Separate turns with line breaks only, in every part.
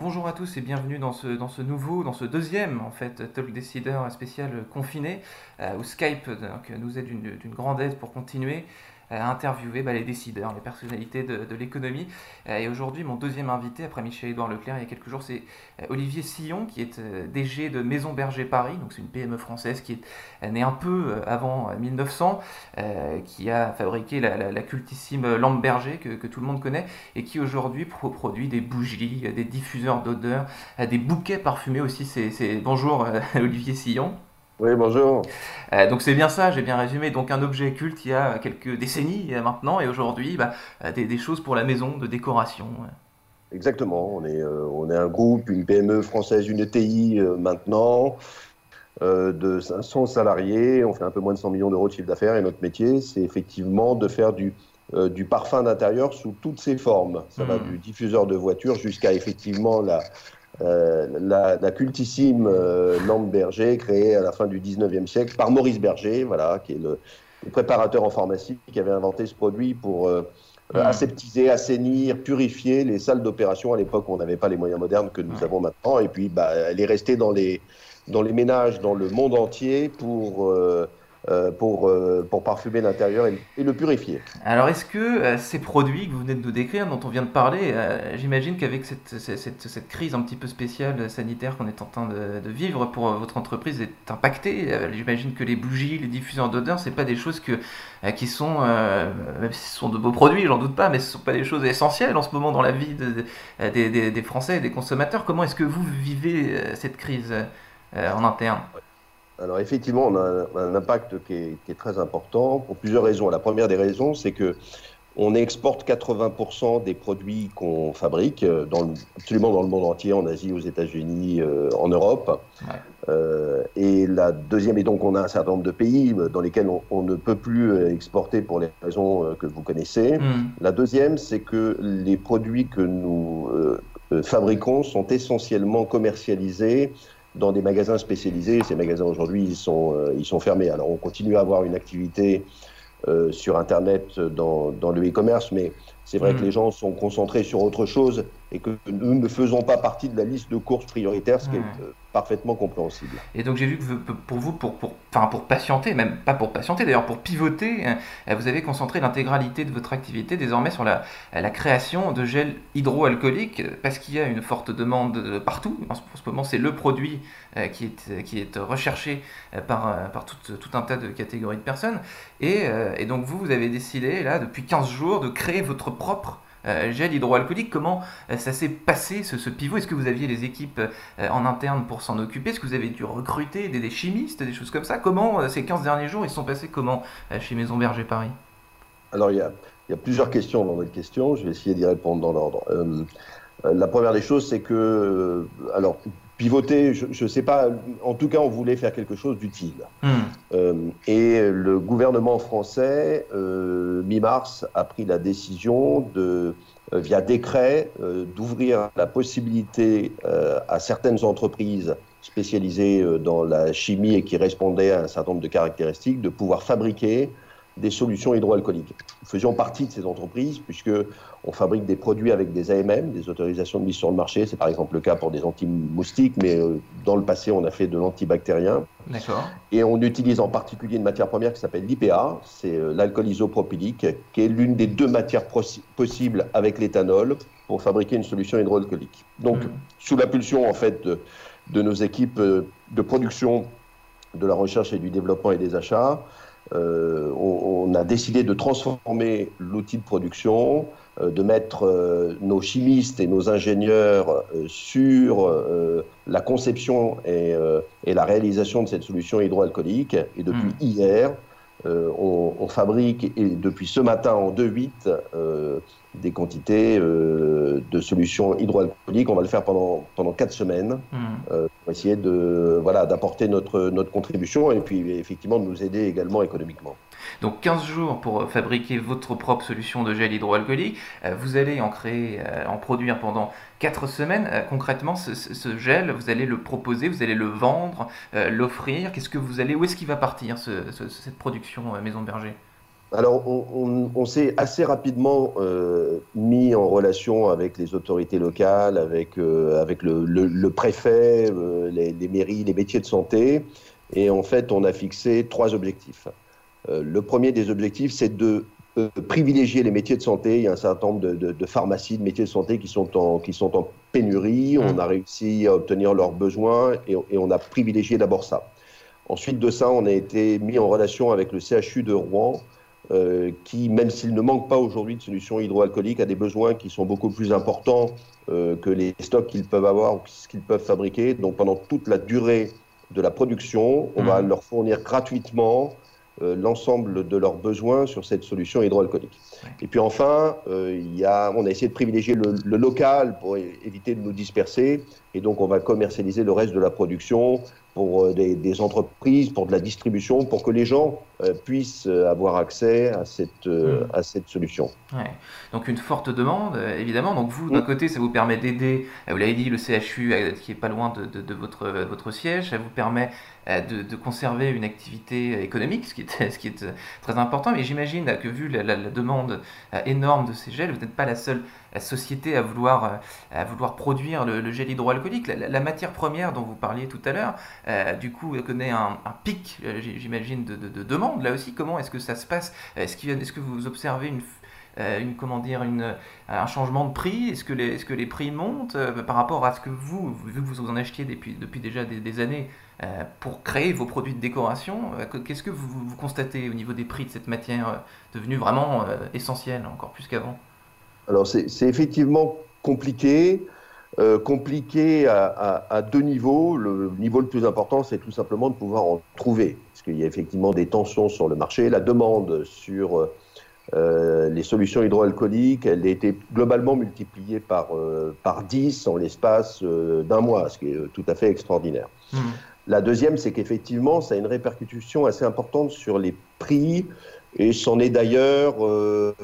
Bonjour à tous et bienvenue dans ce, dans ce nouveau, dans ce deuxième en fait Talk Decider spécial confiné euh, où Skype. Donc, nous est d'une grande aide pour continuer interviewer bah, les décideurs, les personnalités de, l'économie. Euh, et aujourd'hui, mon deuxième invité, après Michel-Édouard Leclerc, il y a quelques jours, c'est euh, Olivier Sillon, qui est euh, DG de Maison Berger Paris. Donc, c'est une PME française qui est née un peu avant 1900, qui a fabriqué la, cultissime lampe berger que, tout le monde connaît et qui aujourd'hui produit des bougies, des diffuseurs d'odeurs, des bouquets parfumés aussi. C'est Bonjour Olivier Sillon.
Oui, bonjour.
Euh, donc c'est bien ça, j'ai bien résumé. Donc un objet culte il y a quelques décennies maintenant, et aujourd'hui, bah, euh, des, choses pour la maison, de décoration.
Exactement, on est, euh, on est un groupe, une PME française, une ETI maintenant, de 500 salariés, on fait un peu moins de 100 millions d'euros de chiffre d'affaires, et notre métier, c'est effectivement de faire du, du parfum d'intérieur sous toutes ses formes. Ça va hmm. du diffuseur de voiture jusqu'à effectivement la, euh, la, cultissime euh, lampe Berger, créée à la fin du 19e siècle par Maurice Berger, voilà, qui est le, préparateur en pharmacie qui avait inventé ce produit pour euh, hmm. aseptiser, assainir, purifier les salles d'opération à l'époque où on n'avait pas les moyens modernes que nous avons maintenant. Et puis, bah, elle est restée dans les, dans les ménages dans le monde entier pour euh, pour, euh, pour parfumer l'intérieur et, le purifier.
Alors est-ce que euh, ces produits que vous venez de nous décrire, dont on vient de parler, j'imagine qu'avec cette, cette, crise un petit peu spéciale sanitaire qu'on est en train de, vivre pour votre entreprise est impactée, j'imagine que les bougies, les diffuseurs d'odeur, c'est pas des choses que, qui sont, même si ce sont de beaux produits, j'en doute pas, mais ce sont pas des choses essentielles en ce moment dans la vie des, des, des, Français et des consommateurs. Comment est-ce que vous vivez cette crise en interne?
Alors effectivement, on a un, impact qui est, très important pour plusieurs raisons. La première des raisons, c'est que on exporte 80% des produits qu'on fabrique, euh, dans absolument dans le monde entier, en Asie, aux États-Unis, euh, en Europe. Euh, et la deuxième, et donc on a un certain nombre de pays dans lesquels on, ne peut plus exporter pour les raisons que vous connaissez. Hmm. La deuxième, c'est que les produits que nous fabriquons sont essentiellement commercialisés dans des magasins spécialisés. Ces magasins aujourd'hui, ils sont, euh, ils sont fermés. Alors on continue à avoir une activité euh, sur Internet dans, dans le e-commerce, mais c'est vrai que hmm. les gens sont concentrés sur autre chose et que nous ne faisons pas partie de la liste de courses prioritaires, ce qui est euh, parfaitement compréhensible.
Et donc j'ai vu que pour vous, pour, pour, enfin pour patienter, même pas pour patienter d'ailleurs, pour pivoter, hein, vous avez concentré l'intégralité de votre activité désormais sur la, la création de gel hydroalcoolique parce qu'il y a une forte demande partout. En ce moment, c'est le produit euh, qui, est, qui est recherché euh, par, par tout, tout un tas de catégories de personnes. Et, et donc vous, vous avez décidé là depuis 15 jours de créer votre propre gel hydroalcoolique. Comment euh, ça s'est passé ce, pivot? Est-ce que vous aviez les équipes euh, en interne pour s'en occuper? Est-ce que vous avez dû recruter des, chimistes, des choses comme ça? Comment ces 15 derniers jours ils sont passés comment chez Maison Berger Paris?
Alors il y, a, il y, a, plusieurs questions dans votre question. Je vais essayer d'y répondre dans l'ordre. la première des choses, c'est que alors pivoter, je ne sais pas, en tout cas, on voulait faire quelque chose d'utile. Hmm. Euh, et le gouvernement français, euh, mi-mars, a pris la décision de, euh, via décret, d'ouvrir la possibilité à certaines entreprises spécialisées dans la chimie et qui répondaient à un certain nombre de caractéristiques de pouvoir fabriquer des solutions hydroalcooliques. Nous faisions partie de ces entreprises puisque on fabrique des produits avec des AMM, des autorisations de mise sur le marché. C'est par exemple le cas pour des anti-moustiques, mais euh, dans le passé, on a fait de l'antibactérien.
D'accord.
Et on utilise en particulier une matière première qui s'appelle l'IPA, c'est euh, l'alcool isopropylique, qui est l'une des deux matières possibles avec l'éthanol pour fabriquer une solution hydroalcoolique. Donc, hmm. sous la pulsion en fait de, de nos équipes euh, de production, de la recherche et du développement et des achats, euh, on, a décidé de transformer l'outil de production, euh, de mettre euh, nos chimistes et nos ingénieurs sur la conception et, la réalisation de cette solution hydroalcoolique. Et depuis hmm. hier, on, fabrique, et depuis ce matin en 2-8, des quantités de solutions hydroalcooliques. On va le faire pendant, pendant 4 semaines hmm. pour essayer de, voilà, d'apporter notre, notre contribution et puis effectivement de nous aider également économiquement.
Donc 15 jours pour fabriquer votre propre solution de gel hydroalcoolique. Euh, vous allez en créer, euh, en produire pendant 4 semaines. Euh, concrètement, ce, gel, vous allez le proposer, vous allez le vendre, l'offrir. Qu'est-ce que vous allez, où est-ce qu'il va partir cette production Maison Berger?
Alors, on, s'est assez rapidement euh, mis en relation avec les autorités locales, avec, euh, le, préfet, euh, les, mairies, les métiers de santé. Et en fait, on a fixé trois objectifs. Le premier des objectifs, c'est de privilégier les métiers de santé. Il y a un certain nombre de, pharmacies, de métiers de santé qui sont en, qui sont en pénurie. Mmh. On a réussi à obtenir leurs besoins et, et on a privilégié d'abord ça. Ensuite de ça, on a été mis en relation avec le CHU de Rouen euh, qui, même s'il ne manque pas aujourd'hui de solutions hydroalcooliques, a des besoins qui sont beaucoup plus importants euh, que les stocks qu'ils peuvent avoir ou ce qu'ils peuvent fabriquer. Donc pendant toute la durée de la production, on va mmh. leur fournir gratuitement euh, l'ensemble de leurs besoins sur cette solution hydroalcoolique. Et puis enfin, il y a, on a essayé de privilégier le, le, local pour éviter de nous disperser, et donc on va commercialiser le reste de la production pour euh, des, entreprises, pour de la distribution, pour que les gens euh, puissent euh, avoir accès à cette, mm. à cette solution.
Ouais. Donc une forte demande, évidemment. Donc vous, d'un mm. côté, ça vous permet d'aider, vous l'avez dit, le CHU qui est pas loin de, de, votre, votre siège, ça vous permet de, de, conserver une activité économique, ce qui est, ce qui est très important. Mais j'imagine que vu la, la, demande énorme de ces gels, vous n'êtes pas la seule société à vouloir, vouloir produire le, gel hydroalcoolique. La, matière première dont vous parliez tout à l'heure, euh, du coup, connaît un, pic, euh, j'imagine, de, de, demande. Là aussi, comment est-ce que ça se passe? Est-ce est que vous observez une, euh, un changement de prix? Est-ce que, les, prix montent par rapport à ce que vous, vu que vous en achetiez depuis, déjà des, années pour créer vos produits de décoration Qu'est-ce que vous, constatez au niveau des prix de cette matière devenue vraiment essentielle, encore plus qu'avant?
Alors, c'est effectivement compliqué. Euh, compliqué à, deux niveaux. Le niveau le plus important, c'est tout simplement de pouvoir en trouver, parce qu'il y a effectivement des tensions sur le marché. La demande sur euh, les solutions hydroalcooliques, elle a été globalement multipliée par, euh, par 10 en l'espace d'un mois, ce qui est tout à fait extraordinaire. Mmh. La deuxième, c'est qu'effectivement, ça a une répercussion assez importante sur les prix, et c'en est d'ailleurs euh,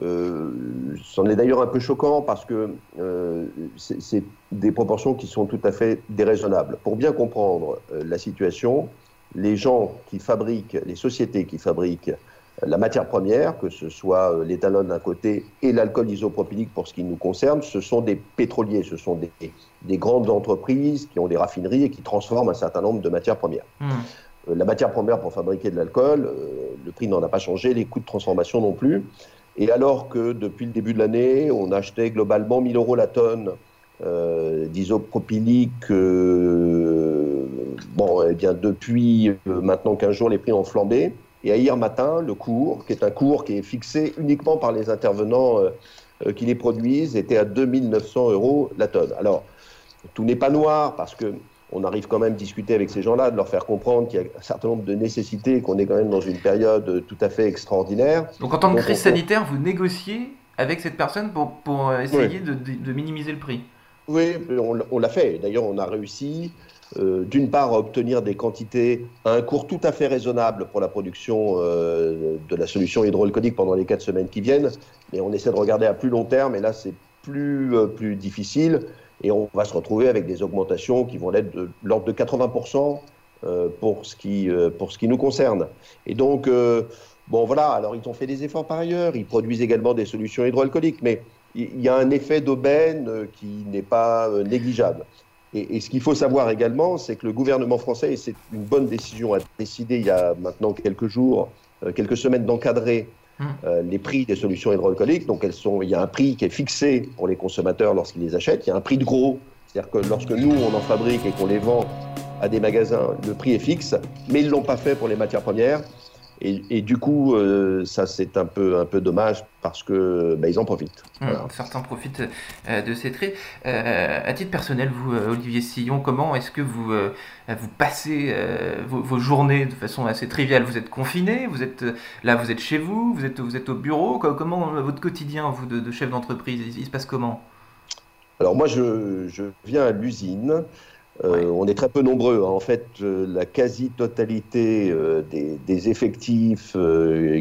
c'en est d'ailleurs un peu choquant parce que euh, c'est des proportions qui sont tout à fait déraisonnables. Pour bien comprendre euh, la situation, les gens qui fabriquent, les sociétés qui fabriquent la matière première, que ce soit l'éthanol d'un côté et l'alcool isopropylique pour ce qui nous concerne, ce sont des pétroliers, ce sont des, des, grandes entreprises qui ont des raffineries et qui transforment un certain nombre de matières premières. Mmh. la matière première pour fabriquer de l'alcool, le prix n'en a pas changé, les coûts de transformation non plus. Et alors que depuis le début de l'année, on achetait globalement 1000 euros la tonne euh, d'isopropylique, euh, bon, eh bien depuis euh, maintenant 15 jours, les prix ont flambé. Et hier matin, le cours, qui est un cours qui est fixé uniquement par les intervenants qui les produisent, était à 2900 euros la tonne. Alors, tout n'est pas noir parce que on arrive quand même à discuter avec ces gens-là, de leur faire comprendre qu'il y a un certain nombre de nécessités, qu'on est quand même dans une période tout à fait extraordinaire.
Donc en temps de crise sanitaire, vous négociez avec cette personne pour, pour essayer de, de, minimiser le prix?
Oui, on, l'a fait. D'ailleurs, on a réussi, euh, d'une part, à obtenir des quantités à un cours tout à fait raisonnable pour la production euh, de la solution hydroalcoolique pendant les quatre semaines qui viennent. Mais on essaie de regarder à plus long terme, et là, c'est plus, euh, plus difficile et on va se retrouver avec des augmentations qui vont être de l'ordre de 80% euh, pour, ce qui, euh, pour ce qui nous concerne. Et donc, euh, bon voilà, alors ils ont fait des efforts par ailleurs, ils produisent également des solutions hydroalcooliques, mais il y a un effet d'aubaine qui n'est pas négligeable. Et, et, ce qu'il faut savoir également, c'est que le gouvernement français, et c'est une bonne décision, a décidé il y a maintenant quelques jours, quelques semaines d'encadrer euh, les prix des solutions hydroalcooliques. Donc, elles sont, il y a un prix qui est fixé pour les consommateurs lorsqu'ils les achètent. Il y a un prix de gros. C'est-à-dire que lorsque nous, on en fabrique et qu'on les vend à des magasins, le prix est fixe. Mais ils ne l'ont pas fait pour les matières premières. Et, du coup, euh, ça c'est un peu, un peu dommage parce que bah, ils en profitent.
Mmh, certains profitent euh, de ces traits. Euh, à titre personnel, vous, Olivier Sillon, comment est-ce que vous, vous passez vos, journées de façon assez triviale? Vous êtes confiné Vous êtes là, vous êtes chez vous Vous êtes, vous êtes au bureau Comment votre quotidien, vous, de, chef d'entreprise, il, se passe comment?
Alors moi, je, je viens à l'usine. Euh, on est très peu nombreux. Hein. En fait, euh, la quasi-totalité euh, des, effectifs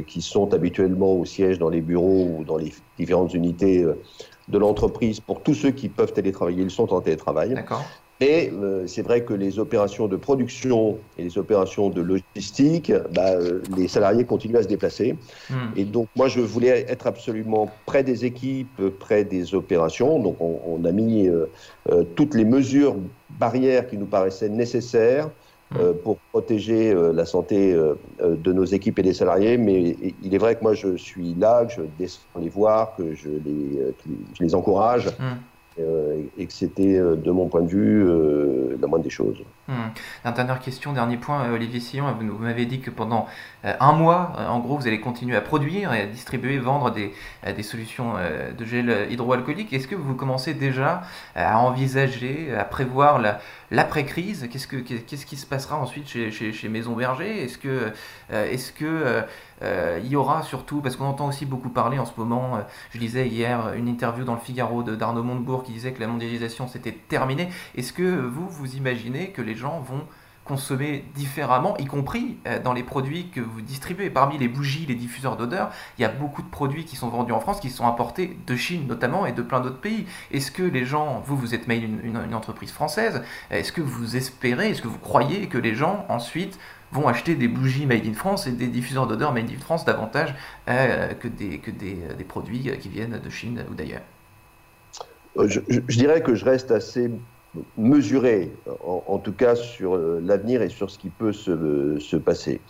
qui sont habituellement au siège dans les bureaux ou dans les différentes unités de l'entreprise, pour tous ceux qui peuvent télétravailler, ils sont en télétravail. Mais euh, c'est vrai que les opérations de production et les opérations de logistique, bah, euh, les salariés continuent à se déplacer. Hmm. Et donc moi, je voulais être absolument près des équipes, près des opérations. Donc on, a mis euh, toutes les mesures barrières qui nous paraissaient nécessaires hmm. pour protéger la santé de nos équipes et des salariés. Mais il est vrai que moi, je suis là, que je descends les voir, que je les, je les encourage. Hmm. Euh, et que c'était, euh, de mon point de vue, euh, la moindre des choses.
Hmm. dernière question, dernier point, Olivier Sillon, vous, m'avez dit que pendant un mois, en gros, vous allez continuer à produire et à distribuer, vendre des, des solutions de gel hydroalcoolique. Est-ce que vous commencez déjà à envisager, à prévoir l'après-crise Qu'est-ce, que, qui se passera ensuite chez, Maison Berger? Est-ce que, est-ce que il y aura surtout, parce qu'on entend aussi beaucoup parler en ce moment, je lisais hier une interview dans le Figaro de, d'Arnaud Montebourg qui disait que la mondialisation c'était terminé. Est-ce que vous, vous imaginez que les gens vont consommer différemment, y compris euh, dans les produits que vous distribuez. Parmi les bougies, les diffuseurs d'odeurs, il y a beaucoup de produits qui sont vendus en France qui sont importés de Chine notamment et de plein d'autres pays. Est-ce que les gens, vous, vous êtes made une, entreprise française, est-ce que vous espérez, est-ce que vous croyez que les gens ensuite vont acheter des bougies made in France et des diffuseurs d'odeurs made in France davantage euh, que, des, que des, des produits qui viennent de Chine ou d'ailleurs?
Euh, je, dirais que je reste assez mesuré, en, tout cas sur euh, l'avenir et sur ce qui peut se, passer.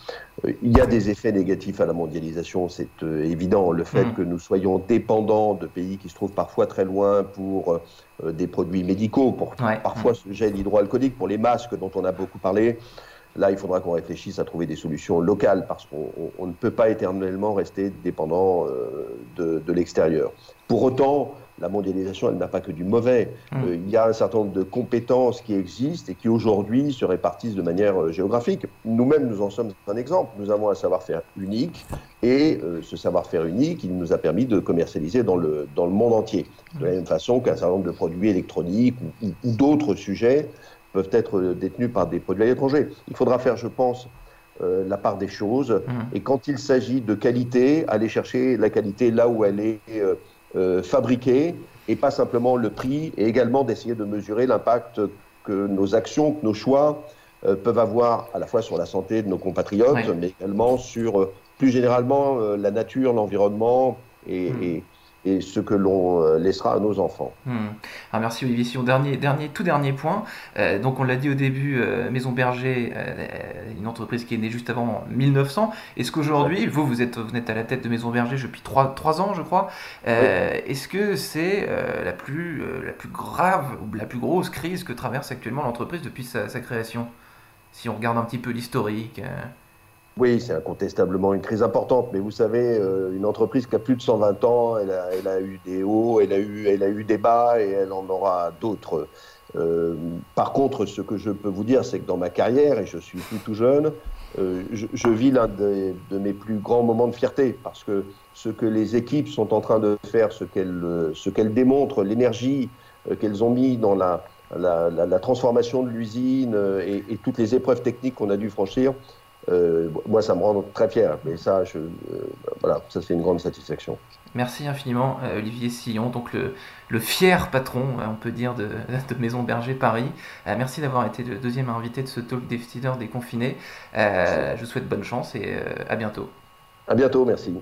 Euh, il y a des effets négatifs à la mondialisation, c'est évident. Le fait mm. que nous soyons dépendants de pays qui se trouvent parfois très loin pour des produits médicaux, pour parfois ce gel hydroalcoolique, pour les masques dont on a beaucoup parlé. Là, il faudra qu'on réfléchisse à trouver des solutions locales parce qu'on ne peut pas éternellement rester dépendant de, de l'extérieur. Pour autant, la mondialisation, elle n'a pas que du mauvais. Mmh. Euh, il y a un certain nombre de compétences qui existent et qui aujourd'hui se répartissent de manière euh, géographique. Nous-mêmes, nous en sommes un exemple. Nous avons un savoir-faire unique et euh, ce savoir-faire unique, il nous a permis de commercialiser dans le, dans le monde entier. De la même façon qu'un certain nombre de produits électroniques ou, d'autres sujets peuvent être détenus par des produits à l'étranger. Il faudra faire, je pense, la part des choses. Mmh. Et quand il s'agit de qualité, aller chercher la qualité là où elle est euh, fabriquer et pas simplement le prix, et également d'essayer de mesurer l'impact que nos actions, que nos choix euh, peuvent avoir à la fois sur la santé de nos compatriotes, mais également sur euh, plus généralement la nature, l'environnement et, hmm et ce que l'on euh, laissera à nos enfants.
Hmm. Ah, merci Olivier Sion. Dernier, dernier, tout dernier point. Euh, donc on l'a dit au début, euh, Maison Berger, une entreprise qui est née juste avant 1900. Est-ce qu'aujourd'hui, vous, vous êtes, vous êtes à la tête de Maison Berger depuis 3, 3 ans, je crois. Est-ce que c'est la, plus, la plus grave ou la plus grosse crise que traverse actuellement l'entreprise depuis sa, sa, création? Si on regarde un petit peu l'historique.
Oui, c'est incontestablement une crise importante, mais vous savez, euh, une entreprise qui a plus de 120 ans, elle a, eu des hauts, elle a eu, elle a eu des bas et elle en aura d'autres. Euh, par contre, ce que je peux vous dire, c'est que dans ma carrière, et je suis tout jeune, euh, je, vis l'un de, mes plus grands moments de fierté, parce que ce que les équipes sont en train de faire, ce qu'elles, ce qu'elles démontrent, l'énergie qu'elles ont mis dans la, la, transformation de l'usine et, toutes les épreuves techniques qu'on a dû franchir, euh, moi, ça me rend très fier. Mais ça, je, euh, voilà, ça c'est une grande satisfaction.
Merci infiniment, euh, Olivier Sillon, donc le, le, fier patron, on peut dire, de, de Maison Berger Paris. merci d'avoir été le deuxième invité de ce talk décideur déconfiné. je vous souhaite bonne chance et à bientôt.
À bientôt, merci.